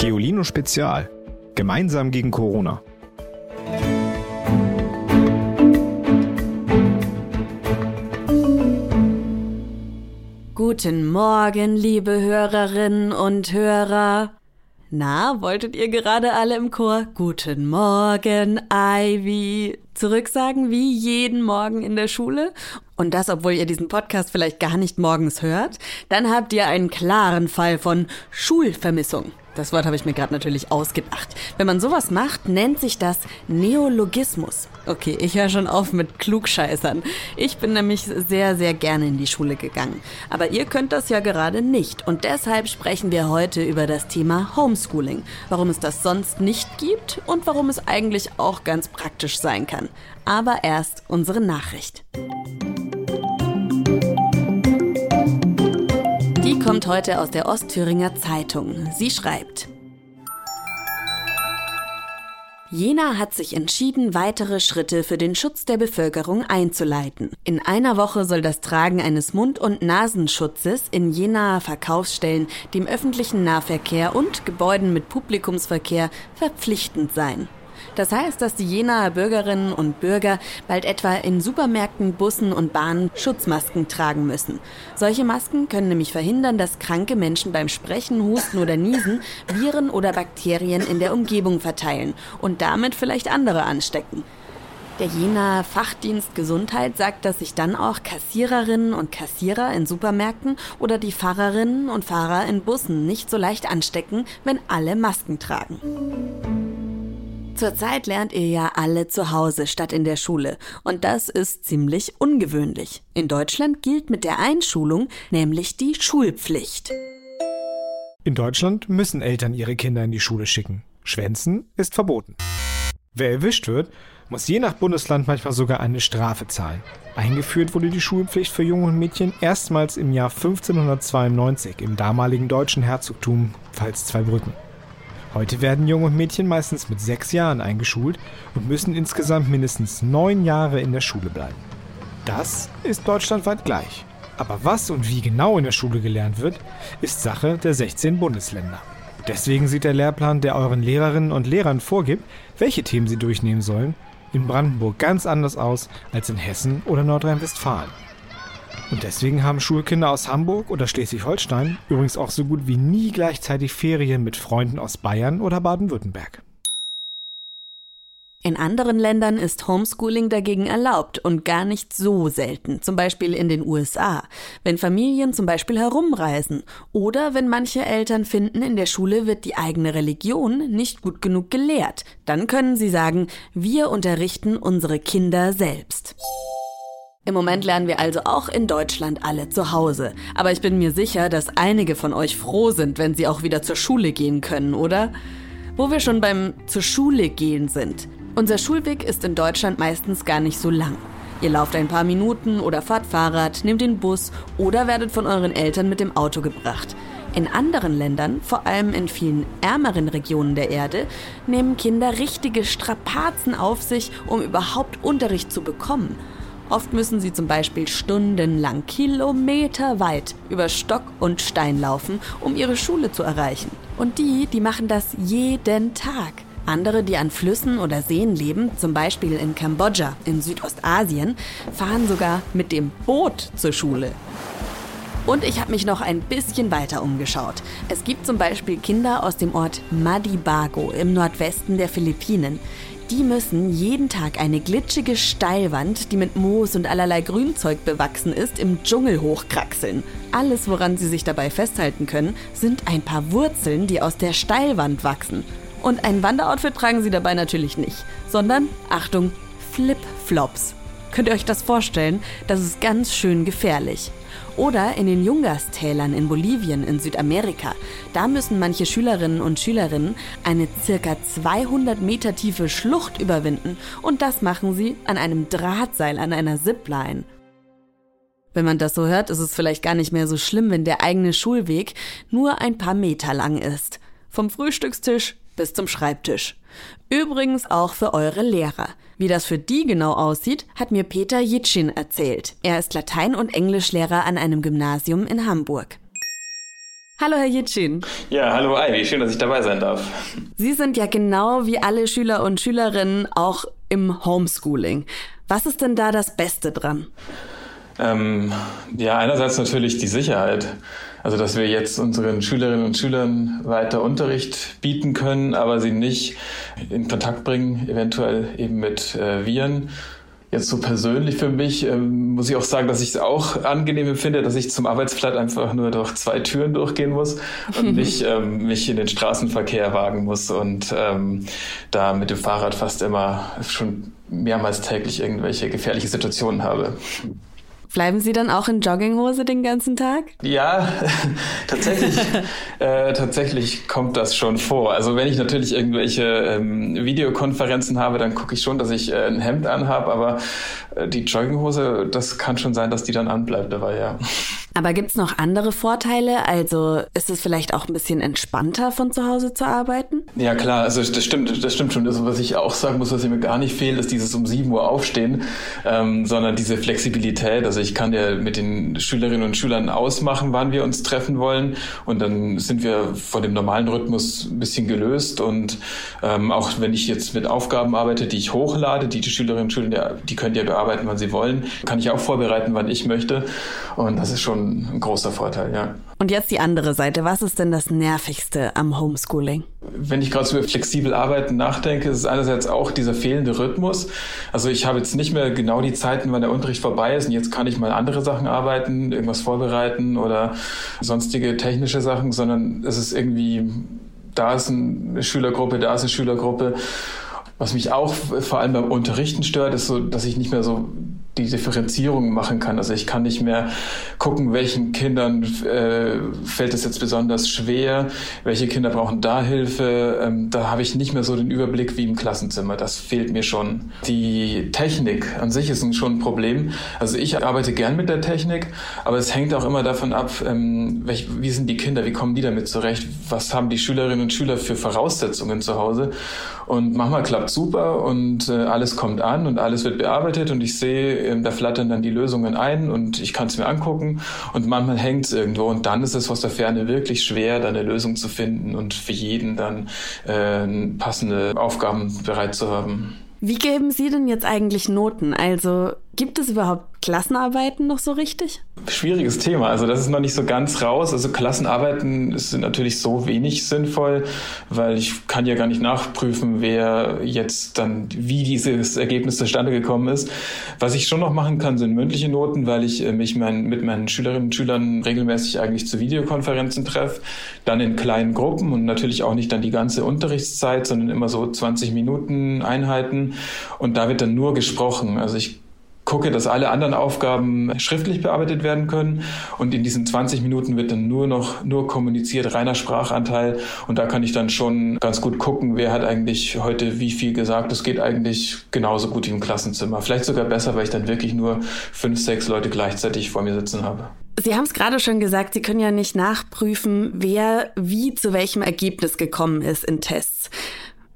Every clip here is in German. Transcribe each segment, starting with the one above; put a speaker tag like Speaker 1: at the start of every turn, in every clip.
Speaker 1: Geolino Spezial. Gemeinsam gegen Corona.
Speaker 2: Guten Morgen, liebe Hörerinnen und Hörer. Na, wolltet ihr gerade alle im Chor Guten Morgen, Ivy zurücksagen wie jeden Morgen in der Schule? Und das, obwohl ihr diesen Podcast vielleicht gar nicht morgens hört? Dann habt ihr einen klaren Fall von Schulvermissung. Das Wort habe ich mir gerade natürlich ausgedacht. Wenn man sowas macht, nennt sich das Neologismus. Okay, ich höre schon auf mit Klugscheißern. Ich bin nämlich sehr, sehr gerne in die Schule gegangen. Aber ihr könnt das ja gerade nicht. Und deshalb sprechen wir heute über das Thema Homeschooling. Warum es das sonst nicht gibt und warum es eigentlich auch ganz praktisch sein kann. Aber erst unsere Nachricht. Kommt heute aus der Ostthüringer Zeitung. Sie schreibt. Jena hat sich entschieden, weitere Schritte für den Schutz der Bevölkerung einzuleiten. In einer Woche soll das Tragen eines Mund- und Nasenschutzes in Jenaer Verkaufsstellen, dem öffentlichen Nahverkehr und Gebäuden mit Publikumsverkehr verpflichtend sein. Das heißt, dass die Jenaer Bürgerinnen und Bürger bald etwa in Supermärkten, Bussen und Bahnen Schutzmasken tragen müssen. Solche Masken können nämlich verhindern, dass kranke Menschen beim Sprechen, Husten oder Niesen Viren oder Bakterien in der Umgebung verteilen und damit vielleicht andere anstecken. Der Jenaer Fachdienst Gesundheit sagt, dass sich dann auch Kassiererinnen und Kassierer in Supermärkten oder die Fahrerinnen und Fahrer in Bussen nicht so leicht anstecken, wenn alle Masken tragen. Zurzeit lernt ihr ja alle zu Hause statt in der Schule. Und das ist ziemlich ungewöhnlich. In Deutschland gilt mit der Einschulung nämlich die Schulpflicht.
Speaker 1: In Deutschland müssen Eltern ihre Kinder in die Schule schicken. Schwänzen ist verboten. Wer erwischt wird, muss je nach Bundesland manchmal sogar eine Strafe zahlen. Eingeführt wurde die Schulpflicht für Jungen und Mädchen erstmals im Jahr 1592 im damaligen deutschen Herzogtum Pfalz-Zweibrücken. Heute werden Junge und Mädchen meistens mit sechs Jahren eingeschult und müssen insgesamt mindestens neun Jahre in der Schule bleiben. Das ist deutschlandweit gleich. Aber was und wie genau in der Schule gelernt wird, ist Sache der 16 Bundesländer. Deswegen sieht der Lehrplan, der euren Lehrerinnen und Lehrern vorgibt, welche Themen sie durchnehmen sollen, in Brandenburg ganz anders aus als in Hessen oder Nordrhein-Westfalen. Und deswegen haben Schulkinder aus Hamburg oder Schleswig-Holstein übrigens auch so gut wie nie gleichzeitig Ferien mit Freunden aus Bayern oder Baden-Württemberg.
Speaker 2: In anderen Ländern ist Homeschooling dagegen erlaubt und gar nicht so selten, zum Beispiel in den USA, wenn Familien zum Beispiel herumreisen oder wenn manche Eltern finden, in der Schule wird die eigene Religion nicht gut genug gelehrt, dann können sie sagen, wir unterrichten unsere Kinder selbst. Im Moment lernen wir also auch in Deutschland alle zu Hause. Aber ich bin mir sicher, dass einige von euch froh sind, wenn sie auch wieder zur Schule gehen können, oder? Wo wir schon beim zur Schule gehen sind. Unser Schulweg ist in Deutschland meistens gar nicht so lang. Ihr lauft ein paar Minuten oder fahrt Fahrrad, nehmt den Bus oder werdet von euren Eltern mit dem Auto gebracht. In anderen Ländern, vor allem in vielen ärmeren Regionen der Erde, nehmen Kinder richtige Strapazen auf sich, um überhaupt Unterricht zu bekommen. Oft müssen sie zum Beispiel stundenlang kilometerweit über Stock und Stein laufen, um ihre Schule zu erreichen. Und die, die machen das jeden Tag. Andere, die an Flüssen oder Seen leben, zum Beispiel in Kambodscha in Südostasien, fahren sogar mit dem Boot zur Schule. Und ich habe mich noch ein bisschen weiter umgeschaut. Es gibt zum Beispiel Kinder aus dem Ort Madibago im Nordwesten der Philippinen. Die müssen jeden Tag eine glitschige Steilwand, die mit Moos und allerlei Grünzeug bewachsen ist, im Dschungel hochkraxeln. Alles, woran sie sich dabei festhalten können, sind ein paar Wurzeln, die aus der Steilwand wachsen. Und ein Wanderoutfit tragen sie dabei natürlich nicht, sondern, Achtung, Flip-Flops. Könnt ihr euch das vorstellen? Das ist ganz schön gefährlich. Oder in den Jungas-Tälern in Bolivien in Südamerika. Da müssen manche Schülerinnen und Schülerinnen eine circa 200 Meter tiefe Schlucht überwinden und das machen sie an einem Drahtseil an einer Zipline. Wenn man das so hört, ist es vielleicht gar nicht mehr so schlimm, wenn der eigene Schulweg nur ein paar Meter lang ist. Vom Frühstückstisch bis zum Schreibtisch. Übrigens auch für eure Lehrer. Wie das für die genau aussieht, hat mir Peter Jitschin erzählt. Er ist Latein- und Englischlehrer an einem Gymnasium in Hamburg. Hallo, Herr Jitschin.
Speaker 3: Ja, hallo Ivy, schön, dass ich dabei sein darf.
Speaker 2: Sie sind ja genau wie alle Schüler und Schülerinnen auch im Homeschooling. Was ist denn da das Beste dran?
Speaker 3: Ähm, ja, einerseits natürlich die Sicherheit. Also, dass wir jetzt unseren Schülerinnen und Schülern weiter Unterricht bieten können, aber sie nicht in Kontakt bringen, eventuell eben mit äh, Viren Jetzt so persönlich für mich ähm, muss ich auch sagen, dass ich es auch angenehm empfinde, dass ich zum Arbeitsplatz einfach nur durch zwei Türen durchgehen muss und nicht ähm, mich in den Straßenverkehr wagen muss und ähm, da mit dem Fahrrad fast immer schon mehrmals täglich irgendwelche gefährliche Situationen habe.
Speaker 2: Bleiben Sie dann auch in Jogginghose den ganzen Tag?
Speaker 3: Ja, tatsächlich, äh, tatsächlich kommt das schon vor. Also wenn ich natürlich irgendwelche ähm, Videokonferenzen habe, dann gucke ich schon, dass ich äh, ein Hemd anhabe, aber äh, die Jogginghose, das kann schon sein, dass die dann anbleibt dabei, ja.
Speaker 2: Aber gibt's noch andere Vorteile? Also ist es vielleicht auch ein bisschen entspannter, von zu Hause zu arbeiten?
Speaker 3: Ja, klar, also das stimmt, das stimmt schon. Also, was ich auch sagen muss, was mir gar nicht fehlt, ist dieses um 7 Uhr aufstehen, ähm, sondern diese Flexibilität. Also ich kann ja mit den Schülerinnen und Schülern ausmachen, wann wir uns treffen wollen. Und dann sind wir von dem normalen Rhythmus ein bisschen gelöst. Und ähm, auch wenn ich jetzt mit Aufgaben arbeite, die ich hochlade, die die Schülerinnen und Schüler, die können ja bearbeiten, wann sie wollen, kann ich auch vorbereiten, wann ich möchte. Und das ist schon schon ein großer Vorteil, ja.
Speaker 2: Und jetzt die andere Seite. Was ist denn das Nervigste am Homeschooling?
Speaker 3: Wenn ich gerade so über flexibel arbeiten nachdenke, ist es einerseits auch dieser fehlende Rhythmus. Also ich habe jetzt nicht mehr genau die Zeiten, wann der Unterricht vorbei ist und jetzt kann ich mal andere Sachen arbeiten, irgendwas vorbereiten oder sonstige technische Sachen, sondern es ist irgendwie, da ist eine Schülergruppe, da ist eine Schülergruppe. Was mich auch vor allem beim Unterrichten stört, ist so, dass ich nicht mehr so die Differenzierung machen kann. Also ich kann nicht mehr gucken, welchen Kindern äh, fällt es jetzt besonders schwer, welche Kinder brauchen da Hilfe. Ähm, da habe ich nicht mehr so den Überblick wie im Klassenzimmer. Das fehlt mir schon. Die Technik an sich ist schon ein Problem. Also ich arbeite gern mit der Technik, aber es hängt auch immer davon ab, ähm, welch, wie sind die Kinder, wie kommen die damit zurecht, was haben die Schülerinnen und Schüler für Voraussetzungen zu Hause. Und manchmal klappt super und äh, alles kommt an und alles wird bearbeitet und ich sehe, äh, da flattern dann die Lösungen ein und ich kann es mir angucken und manchmal hängt es irgendwo und dann ist es aus der Ferne wirklich schwer, da eine Lösung zu finden und für jeden dann äh, passende Aufgaben bereit zu haben.
Speaker 2: Wie geben Sie denn jetzt eigentlich Noten? Also gibt es überhaupt Klassenarbeiten noch so richtig?
Speaker 3: Schwieriges Thema. Also das ist noch nicht so ganz raus. Also Klassenarbeiten sind natürlich so wenig sinnvoll, weil ich kann ja gar nicht nachprüfen, wer jetzt dann, wie dieses Ergebnis zustande gekommen ist. Was ich schon noch machen kann, sind mündliche Noten, weil ich äh, mich mein, mit meinen Schülerinnen und Schülern regelmäßig eigentlich zu Videokonferenzen treffe, dann in kleinen Gruppen und natürlich auch nicht dann die ganze Unterrichtszeit, sondern immer so 20 Minuten Einheiten und da wird dann nur gesprochen. Also ich gucke, dass alle anderen Aufgaben schriftlich bearbeitet werden können. Und in diesen 20 Minuten wird dann nur noch nur kommuniziert, reiner Sprachanteil. Und da kann ich dann schon ganz gut gucken, wer hat eigentlich heute wie viel gesagt. Das geht eigentlich genauso gut wie im Klassenzimmer. Vielleicht sogar besser, weil ich dann wirklich nur fünf, sechs Leute gleichzeitig vor mir sitzen habe.
Speaker 2: Sie haben es gerade schon gesagt, Sie können ja nicht nachprüfen, wer wie zu welchem Ergebnis gekommen ist in Tests.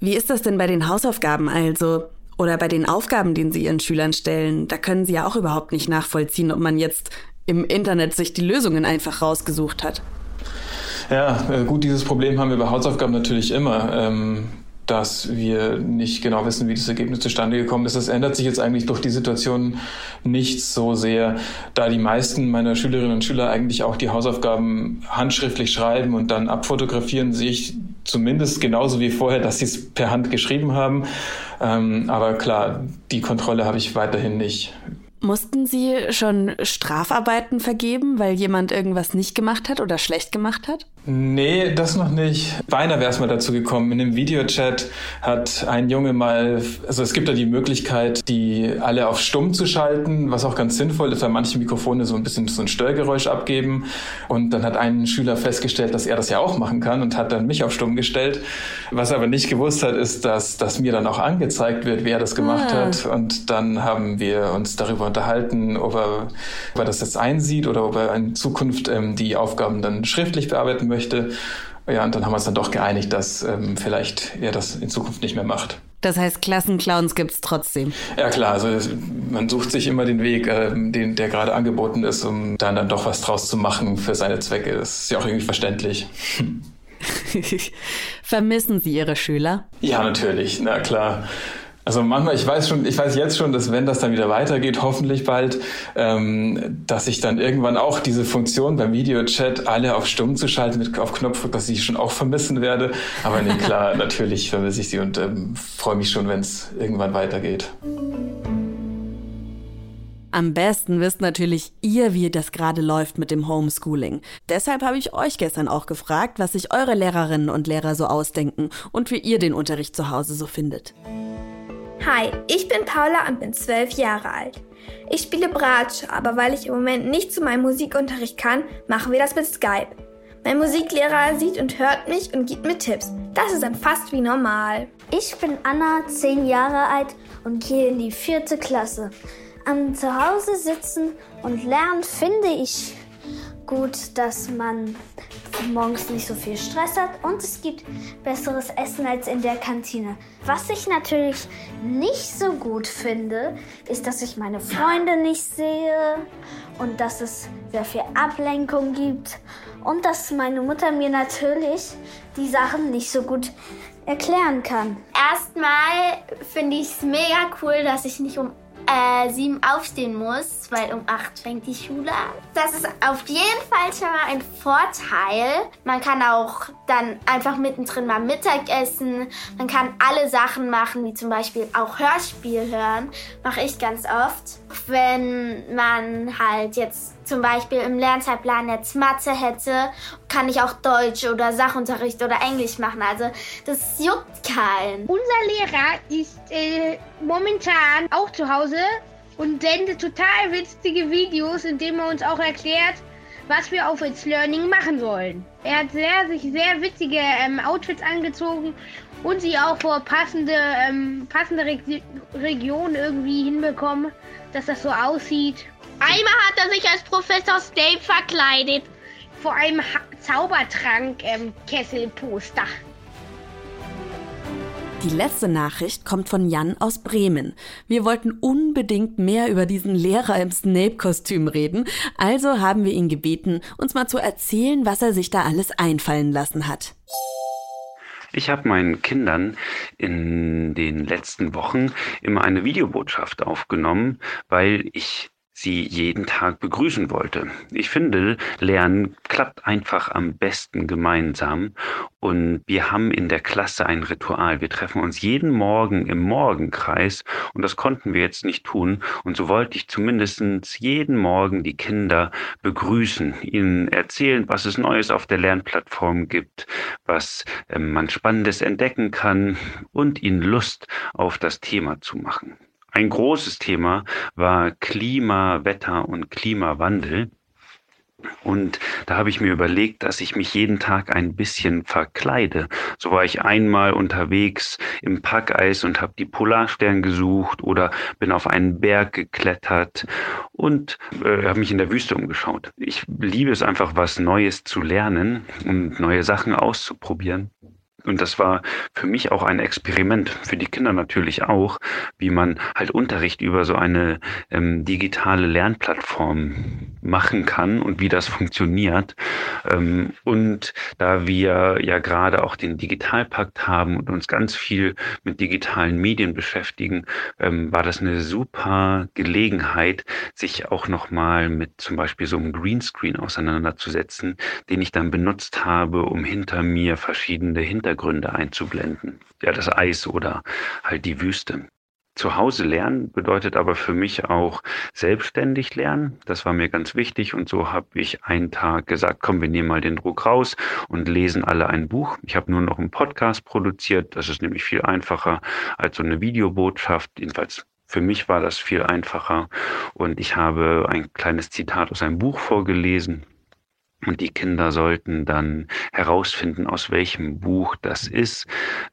Speaker 2: Wie ist das denn bei den Hausaufgaben also? Oder bei den Aufgaben, die Sie Ihren Schülern stellen, da können Sie ja auch überhaupt nicht nachvollziehen, ob man jetzt im Internet sich die Lösungen einfach rausgesucht hat.
Speaker 3: Ja, äh, gut, dieses Problem haben wir bei Hausaufgaben natürlich immer. Ähm dass wir nicht genau wissen, wie das Ergebnis zustande gekommen ist. Das ändert sich jetzt eigentlich durch die Situation nicht so sehr, da die meisten meiner Schülerinnen und Schüler eigentlich auch die Hausaufgaben handschriftlich schreiben und dann abfotografieren, sehe ich zumindest genauso wie vorher, dass sie es per Hand geschrieben haben. Ähm, aber klar, die Kontrolle habe ich weiterhin nicht.
Speaker 2: Mussten Sie schon Strafarbeiten vergeben, weil jemand irgendwas nicht gemacht hat oder schlecht gemacht hat?
Speaker 3: Nee, das noch nicht. Beinahe wäre es mal dazu gekommen. In dem Videochat hat ein Junge mal, also es gibt da die Möglichkeit, die alle auf stumm zu schalten, was auch ganz sinnvoll ist, weil manche Mikrofone so ein bisschen so ein Störgeräusch abgeben. Und dann hat ein Schüler festgestellt, dass er das ja auch machen kann und hat dann mich auf stumm gestellt. Was er aber nicht gewusst hat, ist, dass, dass mir dann auch angezeigt wird, wer das gemacht ah. hat. Und dann haben wir uns darüber unterhalten, ob er, ob er das jetzt einsieht oder ob er in Zukunft ähm, die Aufgaben dann schriftlich bearbeiten möchte möchte. Ja, und dann haben wir uns dann doch geeinigt, dass ähm, vielleicht er das in Zukunft nicht mehr macht.
Speaker 2: Das heißt, Klassenclowns gibt es trotzdem.
Speaker 3: Ja klar, also man sucht sich immer den Weg, äh, den, der gerade angeboten ist, um dann, dann doch was draus zu machen für seine Zwecke. Das ist ja auch irgendwie verständlich.
Speaker 2: Vermissen Sie Ihre Schüler?
Speaker 3: Ja, natürlich, na klar. Also manchmal, ich weiß schon, ich weiß jetzt schon, dass wenn das dann wieder weitergeht, hoffentlich bald, ähm, dass ich dann irgendwann auch diese Funktion beim Videochat alle auf Stumm zu schalten mit auf Knopf, dass ich schon auch vermissen werde. Aber nee, klar, natürlich vermisse ich sie und ähm, freue mich schon, wenn es irgendwann weitergeht.
Speaker 2: Am besten wisst natürlich ihr, wie das gerade läuft mit dem Homeschooling. Deshalb habe ich euch gestern auch gefragt, was sich eure Lehrerinnen und Lehrer so ausdenken und wie ihr den Unterricht zu Hause so findet.
Speaker 4: Hi, ich bin Paula und bin zwölf Jahre alt. Ich spiele Bratsche, aber weil ich im Moment nicht zu meinem Musikunterricht kann, machen wir das mit Skype. Mein Musiklehrer sieht und hört mich und gibt mir Tipps. Das ist dann fast wie normal.
Speaker 5: Ich bin Anna, zehn Jahre alt und gehe in die vierte Klasse. Am Zuhause sitzen und lernen finde ich gut, dass man morgens nicht so viel Stress hat und es gibt besseres Essen als in der Kantine. Was ich natürlich nicht so gut finde, ist, dass ich meine Freunde nicht sehe und dass es sehr viel Ablenkung gibt und dass meine Mutter mir natürlich die Sachen nicht so gut erklären kann.
Speaker 6: Erstmal finde ich es mega cool, dass ich nicht um äh, sieben aufstehen muss, weil um acht fängt die Schule an. Das ist auf jeden Fall schon mal ein Vorteil. Man kann auch dann einfach mittendrin mal Mittag essen. Man kann alle Sachen machen, wie zum Beispiel auch Hörspiel hören. Mache ich ganz oft. Wenn man halt jetzt zum Beispiel im Lernzeitplan jetzt Mathe hätte, kann ich auch Deutsch oder Sachunterricht oder Englisch machen. Also das juckt keinen.
Speaker 7: Unser Lehrer ist äh, momentan auch zu Hause und sendet total witzige Videos, in denen er uns auch erklärt, was wir auf It's Learning machen sollen. Er hat sehr, sich sehr witzige ähm, Outfits angezogen und sie auch vor passende, ähm, passende Reg Regionen irgendwie hinbekommen, dass das so aussieht. Einmal hat er sich als Professor Snape verkleidet. Vor einem ha Zaubertrank-Kesselposter. Ähm,
Speaker 2: die letzte Nachricht kommt von Jan aus Bremen. Wir wollten unbedingt mehr über diesen Lehrer im Snape-Kostüm reden, also haben wir ihn gebeten, uns mal zu erzählen, was er sich da alles einfallen lassen hat.
Speaker 8: Ich habe meinen Kindern in den letzten Wochen immer eine Videobotschaft aufgenommen, weil ich sie jeden Tag begrüßen wollte. Ich finde, Lernen klappt einfach am besten gemeinsam und wir haben in der Klasse ein Ritual. Wir treffen uns jeden Morgen im Morgenkreis und das konnten wir jetzt nicht tun und so wollte ich zumindest jeden Morgen die Kinder begrüßen, ihnen erzählen, was es Neues auf der Lernplattform gibt, was äh, man Spannendes entdecken kann und ihnen Lust auf das Thema zu machen. Ein großes Thema war Klima, Wetter und Klimawandel. Und da habe ich mir überlegt, dass ich mich jeden Tag ein bisschen verkleide. So war ich einmal unterwegs im Packeis und habe die Polarstern gesucht oder bin auf einen Berg geklettert und äh, habe mich in der Wüste umgeschaut. Ich liebe es einfach, was Neues zu lernen und neue Sachen auszuprobieren. Und das war für mich auch ein Experiment, für die Kinder natürlich auch, wie man halt Unterricht über so eine ähm, digitale Lernplattform machen kann und wie das funktioniert. Ähm, und da wir ja gerade auch den Digitalpakt haben und uns ganz viel mit digitalen Medien beschäftigen, ähm, war das eine super Gelegenheit, sich auch nochmal mit zum Beispiel so einem Greenscreen auseinanderzusetzen, den ich dann benutzt habe, um hinter mir verschiedene Hintergründe Hintergründe einzublenden. Ja, das Eis oder halt die Wüste. Zu Hause lernen bedeutet aber für mich auch selbstständig lernen. Das war mir ganz wichtig und so habe ich einen Tag gesagt, komm, wir nehmen mal den Druck raus und lesen alle ein Buch. Ich habe nur noch einen Podcast produziert. Das ist nämlich viel einfacher als so eine Videobotschaft. Jedenfalls für mich war das viel einfacher und ich habe ein kleines Zitat aus einem Buch vorgelesen und die Kinder sollten dann herausfinden, aus welchem Buch das ist.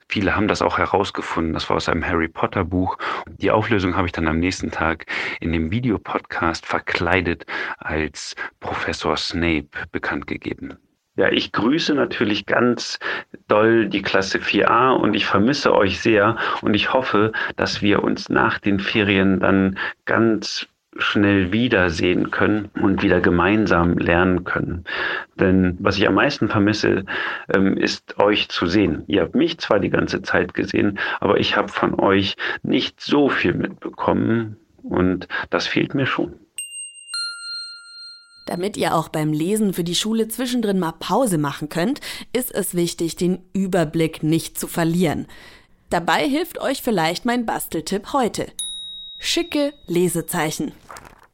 Speaker 8: Viele haben das auch herausgefunden. Das war aus einem Harry Potter Buch. Die Auflösung habe ich dann am nächsten Tag in dem Videopodcast verkleidet als Professor Snape bekannt gegeben. Ja, ich grüße natürlich ganz doll die Klasse 4a und ich vermisse euch sehr und ich hoffe, dass wir uns nach den Ferien dann ganz schnell wiedersehen können und wieder gemeinsam lernen können. Denn was ich am meisten vermisse, ähm, ist euch zu sehen. Ihr habt mich zwar die ganze Zeit gesehen, aber ich habe von euch nicht so viel mitbekommen und das fehlt mir schon.
Speaker 2: Damit ihr auch beim Lesen für die Schule zwischendrin mal Pause machen könnt, ist es wichtig, den Überblick nicht zu verlieren. Dabei hilft euch vielleicht mein Basteltipp heute. Schicke Lesezeichen.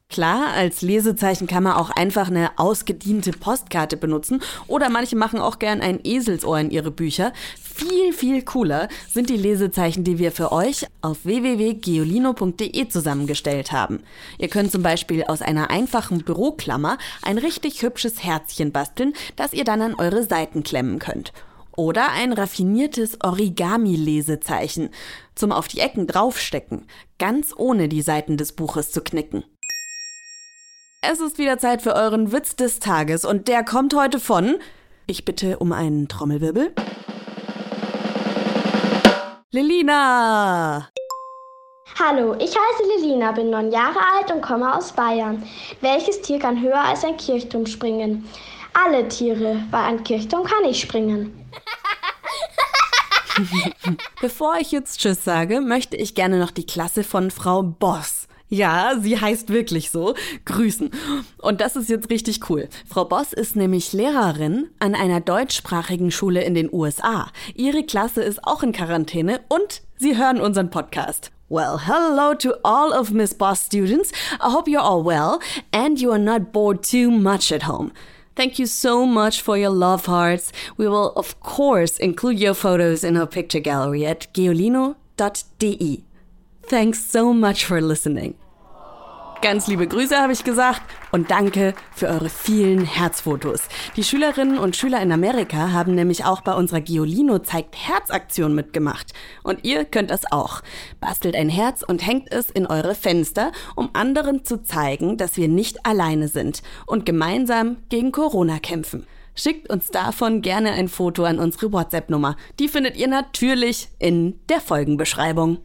Speaker 2: Klar, als Lesezeichen kann man auch einfach eine ausgediente Postkarte benutzen oder manche machen auch gern ein Eselsohr in ihre Bücher. Viel, viel cooler sind die Lesezeichen, die wir für euch auf www.geolino.de zusammengestellt haben. Ihr könnt zum Beispiel aus einer einfachen Büroklammer ein richtig hübsches Herzchen basteln, das ihr dann an eure Seiten klemmen könnt. Oder ein raffiniertes Origami-Lesezeichen zum auf die Ecken draufstecken, ganz ohne die Seiten des Buches zu knicken. Es ist wieder Zeit für euren Witz des Tages und der kommt heute von. Ich bitte um einen Trommelwirbel. Lilina!
Speaker 9: Hallo, ich heiße Lilina, bin neun Jahre alt und komme aus Bayern. Welches Tier kann höher als ein Kirchturm springen? Alle Tiere, weil ein Kirchturm kann nicht springen.
Speaker 2: Bevor ich jetzt Tschüss sage, möchte ich gerne noch die Klasse von Frau Boss ja, sie heißt wirklich so. Grüßen. Und das ist jetzt richtig cool. Frau Boss ist nämlich Lehrerin an einer deutschsprachigen Schule in den USA. Ihre Klasse ist auch in Quarantäne und sie hören unseren Podcast. Well, hello to all of Miss Boss students. I hope you're all well and you are not bored too much at home. Thank you so much for your love hearts. We will, of course, include your photos in our picture gallery at geolino.de. Thanks so much for listening. Ganz liebe Grüße habe ich gesagt und danke für eure vielen Herzfotos. Die Schülerinnen und Schüler in Amerika haben nämlich auch bei unserer Giolino zeigt Herzaktion mitgemacht. Und ihr könnt das auch. Bastelt ein Herz und hängt es in eure Fenster, um anderen zu zeigen, dass wir nicht alleine sind und gemeinsam gegen Corona kämpfen. Schickt uns davon gerne ein Foto an unsere WhatsApp-Nummer. Die findet ihr natürlich in der Folgenbeschreibung.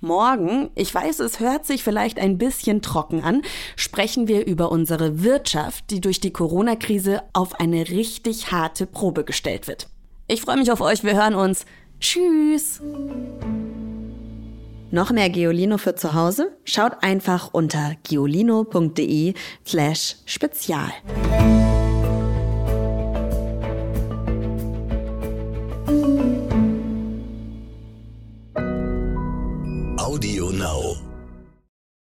Speaker 2: Morgen, ich weiß, es hört sich vielleicht ein bisschen trocken an, sprechen wir über unsere Wirtschaft, die durch die Corona-Krise auf eine richtig harte Probe gestellt wird. Ich freue mich auf euch, wir hören uns. Tschüss! Noch mehr Geolino für zu Hause? Schaut einfach unter geolino.de slash spezial.